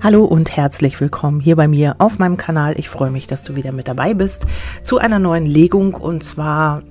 Hallo und herzlich willkommen hier bei mir auf meinem Kanal. Ich freue mich, dass du wieder mit dabei bist zu einer neuen Legung und zwar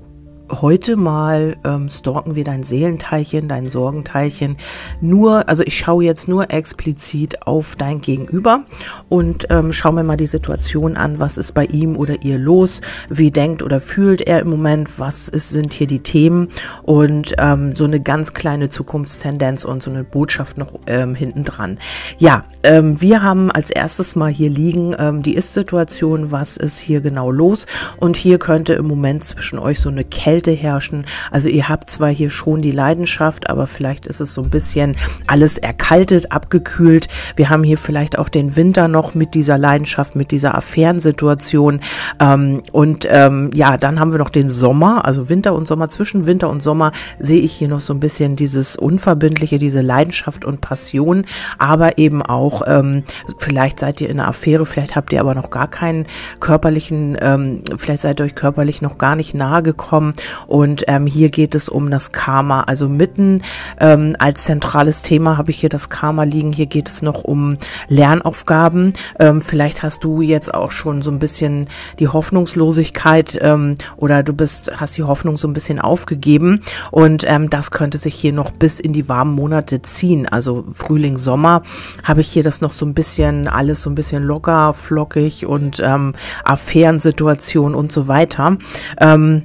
heute mal ähm, stalken wir dein Seelenteilchen, dein Sorgenteilchen. Nur, also ich schaue jetzt nur explizit auf dein Gegenüber und ähm, schaue mir mal die Situation an, was ist bei ihm oder ihr los, wie denkt oder fühlt er im Moment, was ist, sind hier die Themen? Und ähm, so eine ganz kleine Zukunftstendenz und so eine Botschaft noch ähm, hinten dran. Ja, ähm, wir haben als erstes mal hier liegen ähm, die Ist-Situation, was ist hier genau los? Und hier könnte im Moment zwischen euch so eine Kälte Kälte herrschen. Also ihr habt zwar hier schon die Leidenschaft, aber vielleicht ist es so ein bisschen alles erkaltet, abgekühlt. Wir haben hier vielleicht auch den Winter noch mit dieser Leidenschaft, mit dieser Affärensituation. Ähm, und ähm, ja, dann haben wir noch den Sommer, also Winter und Sommer. Zwischen Winter und Sommer sehe ich hier noch so ein bisschen dieses Unverbindliche, diese Leidenschaft und Passion, aber eben auch, ähm, vielleicht seid ihr in einer Affäre, vielleicht habt ihr aber noch gar keinen körperlichen, ähm, vielleicht seid ihr euch körperlich noch gar nicht nahe gekommen und ähm, hier geht es um das Karma. Also mitten ähm, als zentrales Thema habe ich hier das Karma liegen. Hier geht es noch um Lernaufgaben. Ähm, vielleicht hast du jetzt auch schon so ein bisschen die Hoffnungslosigkeit ähm, oder du bist, hast die Hoffnung so ein bisschen aufgegeben. Und ähm, das könnte sich hier noch bis in die warmen Monate ziehen. Also Frühling, Sommer habe ich hier das noch so ein bisschen, alles so ein bisschen locker, flockig und ähm, Affärensituation und so weiter. Ähm,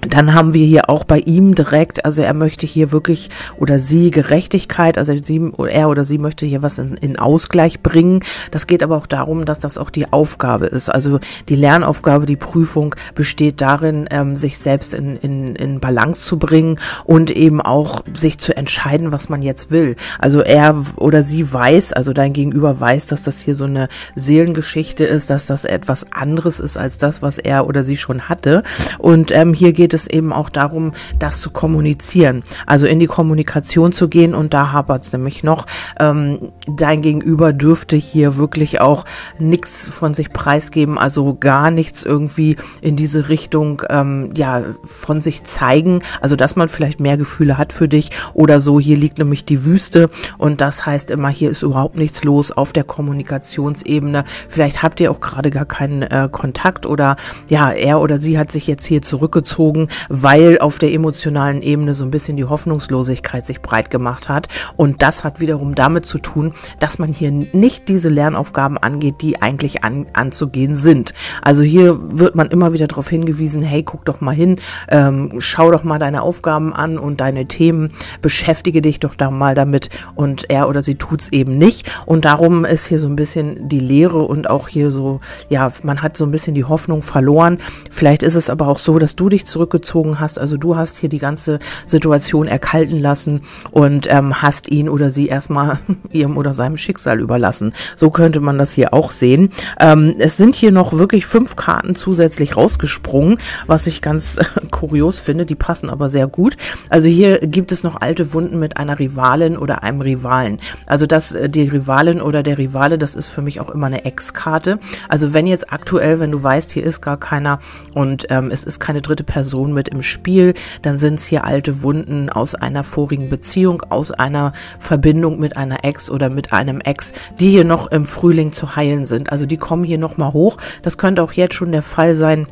dann haben wir hier auch bei ihm direkt, also er möchte hier wirklich oder sie Gerechtigkeit, also sie, er oder sie möchte hier was in, in Ausgleich bringen. Das geht aber auch darum, dass das auch die Aufgabe ist. Also die Lernaufgabe, die Prüfung besteht darin, ähm, sich selbst in, in, in Balance zu bringen und eben auch sich zu entscheiden, was man jetzt will. Also er oder sie weiß, also dein Gegenüber weiß, dass das hier so eine Seelengeschichte ist, dass das etwas anderes ist als das, was er oder sie schon hatte. Und ähm, hier geht es es eben auch darum, das zu kommunizieren, also in die Kommunikation zu gehen und da hapert es nämlich noch. Ähm, dein Gegenüber dürfte hier wirklich auch nichts von sich preisgeben, also gar nichts irgendwie in diese Richtung ähm, ja von sich zeigen, also dass man vielleicht mehr Gefühle hat für dich oder so. Hier liegt nämlich die Wüste und das heißt immer, hier ist überhaupt nichts los auf der Kommunikationsebene. Vielleicht habt ihr auch gerade gar keinen äh, Kontakt oder ja, er oder sie hat sich jetzt hier zurückgezogen weil auf der emotionalen Ebene so ein bisschen die Hoffnungslosigkeit sich breit gemacht hat. Und das hat wiederum damit zu tun, dass man hier nicht diese Lernaufgaben angeht, die eigentlich an, anzugehen sind. Also hier wird man immer wieder darauf hingewiesen, hey, guck doch mal hin, ähm, schau doch mal deine Aufgaben an und deine Themen, beschäftige dich doch da mal damit. Und er oder sie tut's eben nicht. Und darum ist hier so ein bisschen die Lehre und auch hier so, ja, man hat so ein bisschen die Hoffnung verloren. Vielleicht ist es aber auch so, dass du dich zurück zurückgezogen hast. Also du hast hier die ganze Situation erkalten lassen und ähm, hast ihn oder sie erstmal ihrem oder seinem Schicksal überlassen. So könnte man das hier auch sehen. Ähm, es sind hier noch wirklich fünf Karten zusätzlich rausgesprungen, was ich ganz äh, kurios finde. Die passen aber sehr gut. Also hier gibt es noch alte Wunden mit einer Rivalin oder einem Rivalen. Also das, äh, die Rivalin oder der Rivale, das ist für mich auch immer eine Ex-Karte. Also wenn jetzt aktuell, wenn du weißt, hier ist gar keiner und ähm, es ist keine dritte Person, Person mit im Spiel, dann sind es hier alte Wunden aus einer vorigen Beziehung, aus einer Verbindung mit einer Ex oder mit einem Ex, die hier noch im Frühling zu heilen sind. Also die kommen hier nochmal hoch. Das könnte auch jetzt schon der Fall sein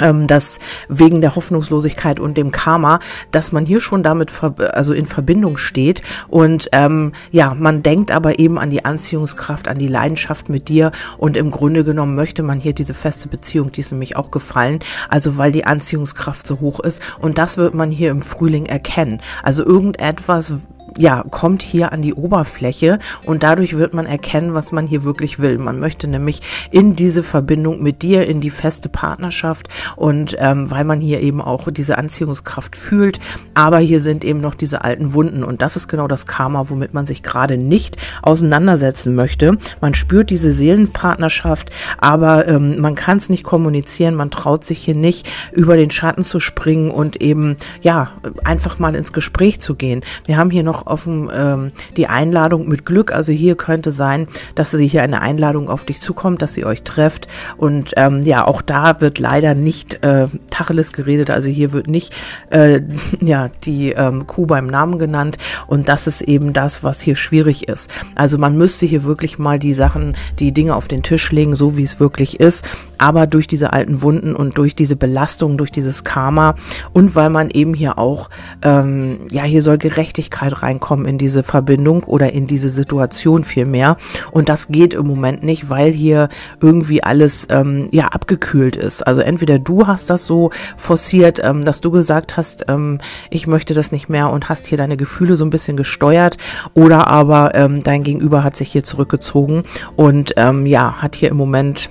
ähm, dass wegen der Hoffnungslosigkeit und dem Karma, dass man hier schon damit also in Verbindung steht. Und ähm, ja, man denkt aber eben an die Anziehungskraft, an die Leidenschaft mit dir. Und im Grunde genommen möchte man hier diese feste Beziehung, die ist nämlich auch gefallen, also weil die Anziehungskraft so hoch ist. Und das wird man hier im Frühling erkennen. Also irgendetwas ja, kommt hier an die Oberfläche und dadurch wird man erkennen, was man hier wirklich will. Man möchte nämlich in diese Verbindung mit dir, in die feste Partnerschaft und ähm, weil man hier eben auch diese Anziehungskraft fühlt, aber hier sind eben noch diese alten Wunden und das ist genau das Karma, womit man sich gerade nicht auseinandersetzen möchte. Man spürt diese Seelenpartnerschaft, aber ähm, man kann es nicht kommunizieren, man traut sich hier nicht über den Schatten zu springen und eben ja einfach mal ins Gespräch zu gehen. Wir haben hier noch auf ähm, die Einladung mit Glück. Also hier könnte sein, dass sie hier eine Einladung auf dich zukommt, dass ihr euch trefft. Und ähm, ja, auch da wird leider nicht äh, Tacheles geredet. Also hier wird nicht äh, ja die ähm, Kuh beim Namen genannt. Und das ist eben das, was hier schwierig ist. Also man müsste hier wirklich mal die Sachen, die Dinge auf den Tisch legen, so wie es wirklich ist. Aber durch diese alten Wunden und durch diese Belastung, durch dieses Karma und weil man eben hier auch, ähm, ja, hier soll Gerechtigkeit reinkommen in diese Verbindung oder in diese Situation vielmehr. Und das geht im Moment nicht, weil hier irgendwie alles, ähm, ja, abgekühlt ist. Also entweder du hast das so forciert, ähm, dass du gesagt hast, ähm, ich möchte das nicht mehr und hast hier deine Gefühle so ein bisschen gesteuert oder aber ähm, dein Gegenüber hat sich hier zurückgezogen und ähm, ja, hat hier im Moment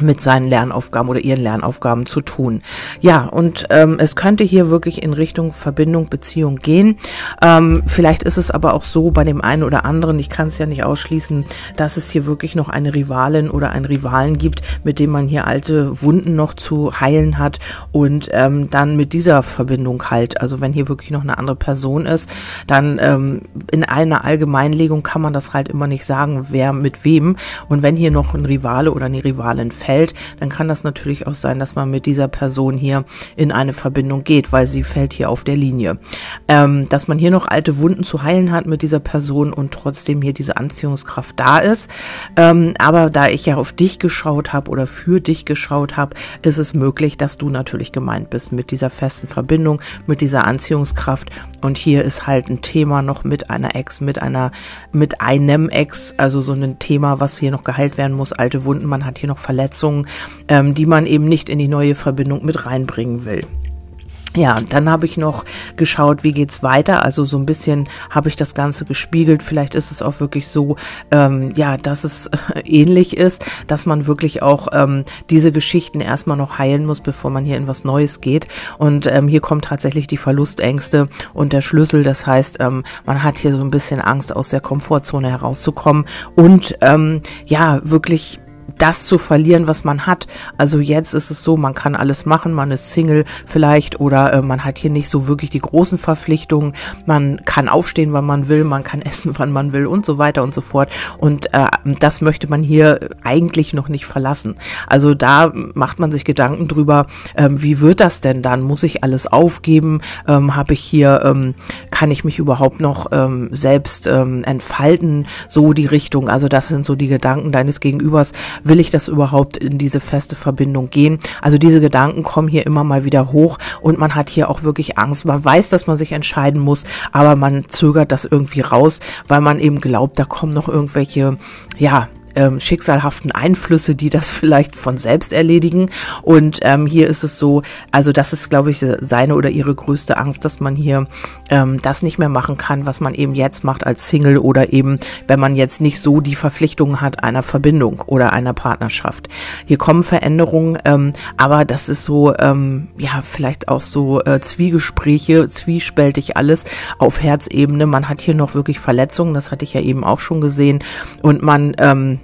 mit seinen Lernaufgaben oder ihren Lernaufgaben zu tun. Ja, und ähm, es könnte hier wirklich in Richtung Verbindung, Beziehung gehen. Ähm, vielleicht ist es aber auch so bei dem einen oder anderen, ich kann es ja nicht ausschließen, dass es hier wirklich noch eine Rivalin oder einen Rivalen gibt, mit dem man hier alte Wunden noch zu heilen hat und ähm, dann mit dieser Verbindung halt, also wenn hier wirklich noch eine andere Person ist, dann ähm, in einer Allgemeinlegung kann man das halt immer nicht sagen, wer mit wem. Und wenn hier noch ein Rivale oder eine Rivalin fällt, fällt, dann kann das natürlich auch sein, dass man mit dieser Person hier in eine Verbindung geht, weil sie fällt hier auf der Linie. Ähm, dass man hier noch alte Wunden zu heilen hat mit dieser Person und trotzdem hier diese Anziehungskraft da ist. Ähm, aber da ich ja auf dich geschaut habe oder für dich geschaut habe, ist es möglich, dass du natürlich gemeint bist mit dieser festen Verbindung, mit dieser Anziehungskraft. Und hier ist halt ein Thema noch mit einer Ex, mit einer, mit einem Ex, also so ein Thema, was hier noch geheilt werden muss, alte Wunden, man hat hier noch Verletzungen Verletzungen, ähm, die man eben nicht in die neue Verbindung mit reinbringen will. Ja, dann habe ich noch geschaut, wie geht's weiter. Also so ein bisschen habe ich das Ganze gespiegelt. Vielleicht ist es auch wirklich so, ähm, ja, dass es äh, ähnlich ist, dass man wirklich auch ähm, diese Geschichten erstmal noch heilen muss, bevor man hier in was Neues geht. Und ähm, hier kommt tatsächlich die Verlustängste und der Schlüssel. Das heißt, ähm, man hat hier so ein bisschen Angst, aus der Komfortzone herauszukommen und ähm, ja, wirklich das zu verlieren, was man hat. Also jetzt ist es so, man kann alles machen, man ist Single vielleicht oder äh, man hat hier nicht so wirklich die großen Verpflichtungen. Man kann aufstehen, wann man will, man kann essen, wann man will und so weiter und so fort. Und äh, das möchte man hier eigentlich noch nicht verlassen. Also da macht man sich Gedanken drüber, ähm, wie wird das denn dann? Muss ich alles aufgeben? Ähm, Habe ich hier, ähm, kann ich mich überhaupt noch ähm, selbst ähm, entfalten? So die Richtung. Also das sind so die Gedanken deines Gegenübers will ich das überhaupt in diese feste Verbindung gehen? Also diese Gedanken kommen hier immer mal wieder hoch und man hat hier auch wirklich Angst. Man weiß, dass man sich entscheiden muss, aber man zögert das irgendwie raus, weil man eben glaubt, da kommen noch irgendwelche, ja, ähm, schicksalhaften Einflüsse, die das vielleicht von selbst erledigen. Und ähm, hier ist es so, also das ist, glaube ich, seine oder ihre größte Angst, dass man hier ähm, das nicht mehr machen kann, was man eben jetzt macht als Single oder eben, wenn man jetzt nicht so die Verpflichtungen hat einer Verbindung oder einer Partnerschaft. Hier kommen Veränderungen, ähm, aber das ist so, ähm, ja, vielleicht auch so äh, Zwiegespräche, zwiespältig alles auf Herzebene. Man hat hier noch wirklich Verletzungen, das hatte ich ja eben auch schon gesehen. Und man, ähm,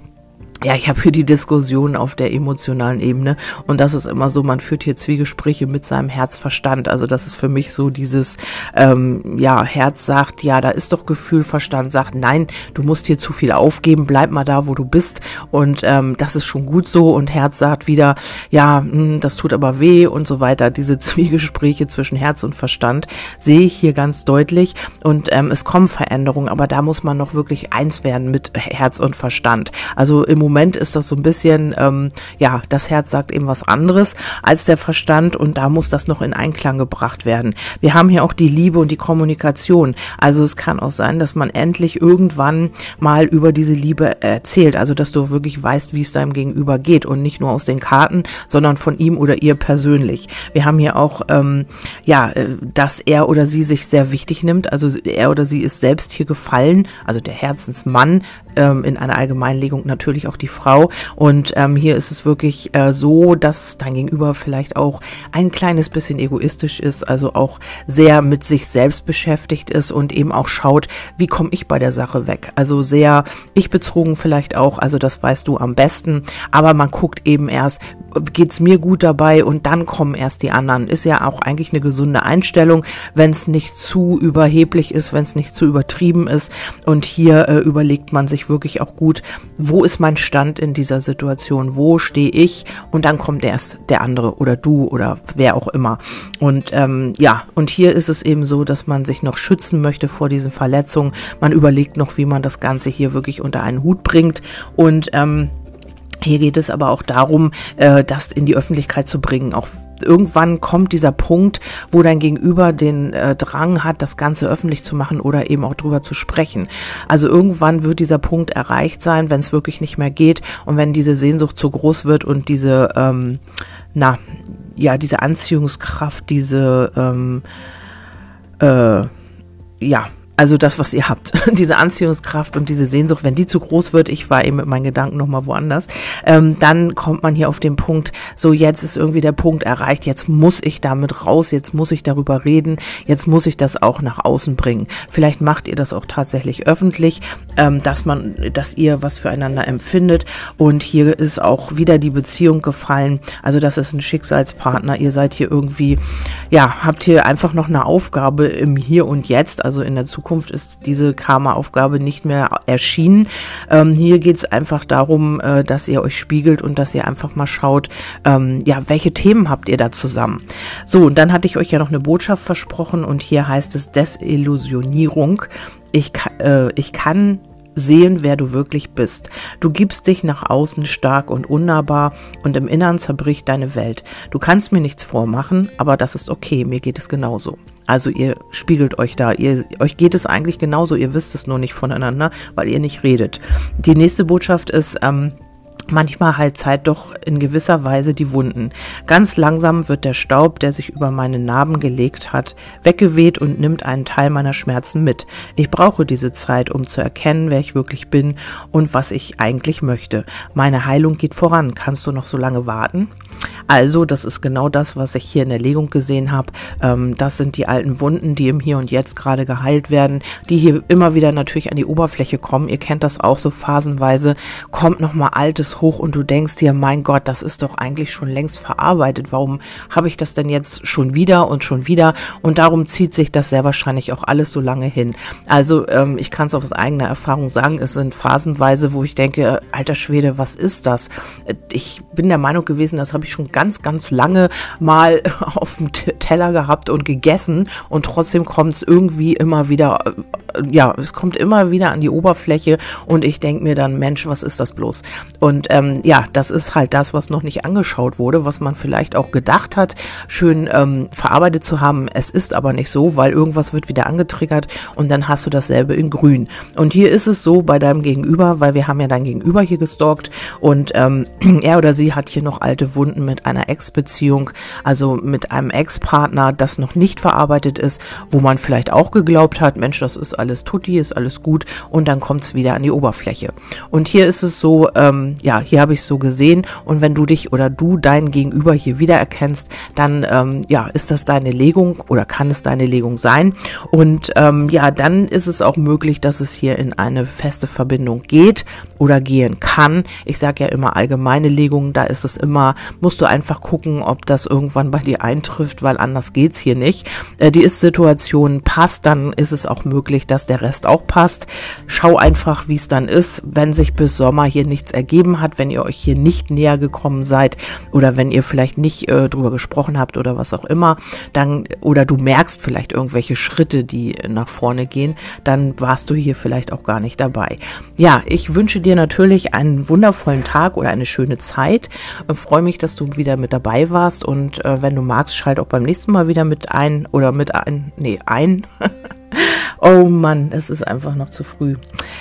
ja, ich habe hier die Diskussion auf der emotionalen Ebene und das ist immer so, man führt hier Zwiegespräche mit seinem Herzverstand. Also das ist für mich so dieses, ähm, ja, Herz sagt, ja, da ist doch Gefühl, Verstand sagt, nein, du musst hier zu viel aufgeben, bleib mal da, wo du bist und ähm, das ist schon gut so und Herz sagt wieder, ja, mh, hm, das tut aber weh und so weiter. Diese Zwiegespräche zwischen Herz und Verstand sehe ich hier ganz deutlich und ähm, es kommen Veränderungen, aber da muss man noch wirklich eins werden mit Herz und Verstand. Also im Moment ist das so ein bisschen, ähm, ja, das Herz sagt eben was anderes als der Verstand und da muss das noch in Einklang gebracht werden. Wir haben hier auch die Liebe und die Kommunikation. Also es kann auch sein, dass man endlich irgendwann mal über diese Liebe erzählt. Also dass du wirklich weißt, wie es deinem Gegenüber geht und nicht nur aus den Karten, sondern von ihm oder ihr persönlich. Wir haben hier auch, ähm, ja, äh, dass er oder sie sich sehr wichtig nimmt. Also er oder sie ist selbst hier gefallen, also der Herzensmann ähm, in einer Allgemeinlegung natürlich auch auch die Frau. Und ähm, hier ist es wirklich äh, so, dass dein Gegenüber vielleicht auch ein kleines bisschen egoistisch ist, also auch sehr mit sich selbst beschäftigt ist und eben auch schaut, wie komme ich bei der Sache weg. Also sehr ich bezogen vielleicht auch, also das weißt du am besten, aber man guckt eben erst, geht's mir gut dabei und dann kommen erst die anderen. Ist ja auch eigentlich eine gesunde Einstellung, wenn es nicht zu überheblich ist, wenn es nicht zu übertrieben ist. Und hier äh, überlegt man sich wirklich auch gut, wo ist mein Stand in dieser Situation, wo stehe ich und dann kommt erst der andere oder du oder wer auch immer. Und ähm, ja, und hier ist es eben so, dass man sich noch schützen möchte vor diesen Verletzungen. Man überlegt noch, wie man das Ganze hier wirklich unter einen Hut bringt und ähm, hier geht es aber auch darum, äh, das in die Öffentlichkeit zu bringen. Auch irgendwann kommt dieser Punkt, wo dein Gegenüber den äh, Drang hat, das Ganze öffentlich zu machen oder eben auch drüber zu sprechen. Also irgendwann wird dieser Punkt erreicht sein, wenn es wirklich nicht mehr geht und wenn diese Sehnsucht zu groß wird und diese, ähm, na, ja, diese Anziehungskraft, diese, ähm, äh, ja, also das, was ihr habt, diese Anziehungskraft und diese Sehnsucht, wenn die zu groß wird, ich war eben mit meinen Gedanken nochmal woanders, ähm, dann kommt man hier auf den Punkt, so jetzt ist irgendwie der Punkt erreicht, jetzt muss ich damit raus, jetzt muss ich darüber reden, jetzt muss ich das auch nach außen bringen. Vielleicht macht ihr das auch tatsächlich öffentlich, ähm, dass man, dass ihr was füreinander empfindet und hier ist auch wieder die Beziehung gefallen, also das ist ein Schicksalspartner, ihr seid hier irgendwie, ja, habt hier einfach noch eine Aufgabe im Hier und Jetzt, also in der Zukunft ist diese Karma-Aufgabe nicht mehr erschienen. Ähm, hier geht es einfach darum, äh, dass ihr euch spiegelt und dass ihr einfach mal schaut, ähm, ja, welche Themen habt ihr da zusammen. So, und dann hatte ich euch ja noch eine Botschaft versprochen und hier heißt es Desillusionierung. Ich, äh, ich kann sehen, wer du wirklich bist. Du gibst dich nach außen stark und unnahbar und im Innern zerbricht deine Welt. Du kannst mir nichts vormachen, aber das ist okay, mir geht es genauso. Also ihr spiegelt euch da, ihr, euch geht es eigentlich genauso, ihr wisst es nur nicht voneinander, weil ihr nicht redet. Die nächste Botschaft ist, ähm, Manchmal heilt Zeit doch in gewisser Weise die Wunden. Ganz langsam wird der Staub, der sich über meine Narben gelegt hat, weggeweht und nimmt einen Teil meiner Schmerzen mit. Ich brauche diese Zeit, um zu erkennen, wer ich wirklich bin und was ich eigentlich möchte. Meine Heilung geht voran. Kannst du noch so lange warten? Also, das ist genau das, was ich hier in der Legung gesehen habe. Ähm, das sind die alten Wunden, die im Hier und Jetzt gerade geheilt werden, die hier immer wieder natürlich an die Oberfläche kommen. Ihr kennt das auch so phasenweise. Kommt nochmal Altes hoch und du denkst dir, mein Gott, das ist doch eigentlich schon längst verarbeitet. Warum habe ich das denn jetzt schon wieder und schon wieder? Und darum zieht sich das sehr wahrscheinlich auch alles so lange hin. Also, ähm, ich kann es aus eigener Erfahrung sagen, es sind phasenweise, wo ich denke, alter Schwede, was ist das? Ich bin der Meinung gewesen, das habe ich schon ganz, ganz lange mal auf dem Teller gehabt und gegessen. Und trotzdem kommt es irgendwie immer wieder, äh, ja, es kommt immer wieder an die Oberfläche und ich denke mir dann, Mensch, was ist das bloß? Und ähm, ja, das ist halt das, was noch nicht angeschaut wurde, was man vielleicht auch gedacht hat, schön ähm, verarbeitet zu haben. Es ist aber nicht so, weil irgendwas wird wieder angetriggert und dann hast du dasselbe in grün. Und hier ist es so bei deinem Gegenüber, weil wir haben ja dein Gegenüber hier gestalkt und ähm, er oder sie hat hier noch alte Wunden mit einer Ex-Beziehung, also mit einem Ex-Partner, das noch nicht verarbeitet ist, wo man vielleicht auch geglaubt hat, Mensch, das ist alles tutti, ist alles gut und dann kommt es wieder an die Oberfläche. Und hier ist es so, ähm, ja, hier habe ich es so gesehen und wenn du dich oder du deinen Gegenüber hier wiedererkennst, dann ähm, ja, ist das deine Legung oder kann es deine Legung sein und ähm, ja, dann ist es auch möglich, dass es hier in eine feste Verbindung geht oder gehen kann. Ich sage ja immer allgemeine Legungen, da ist es immer, musst du einfach gucken, ob das irgendwann bei dir eintrifft, weil anders geht's hier nicht. Äh, die Ist-Situation passt, dann ist es auch möglich, dass der Rest auch passt. Schau einfach, wie es dann ist, wenn sich bis Sommer hier nichts ergeben hat, wenn ihr euch hier nicht näher gekommen seid oder wenn ihr vielleicht nicht äh, drüber gesprochen habt oder was auch immer, dann oder du merkst vielleicht irgendwelche Schritte, die nach vorne gehen, dann warst du hier vielleicht auch gar nicht dabei. Ja, ich wünsche dir natürlich einen wundervollen Tag oder eine schöne Zeit. Ich freue mich, dass du wieder wieder mit dabei warst und äh, wenn du magst, schalt auch beim nächsten Mal wieder mit ein oder mit ein, nee, ein. oh Mann, es ist einfach noch zu früh.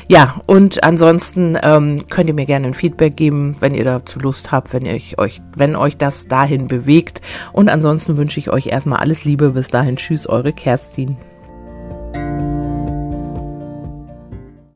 Ja, und ansonsten ähm, könnt ihr mir gerne ein Feedback geben, wenn ihr dazu Lust habt, wenn ihr euch, wenn euch das dahin bewegt. Und ansonsten wünsche ich euch erstmal alles Liebe. Bis dahin, tschüss, eure Kerstin.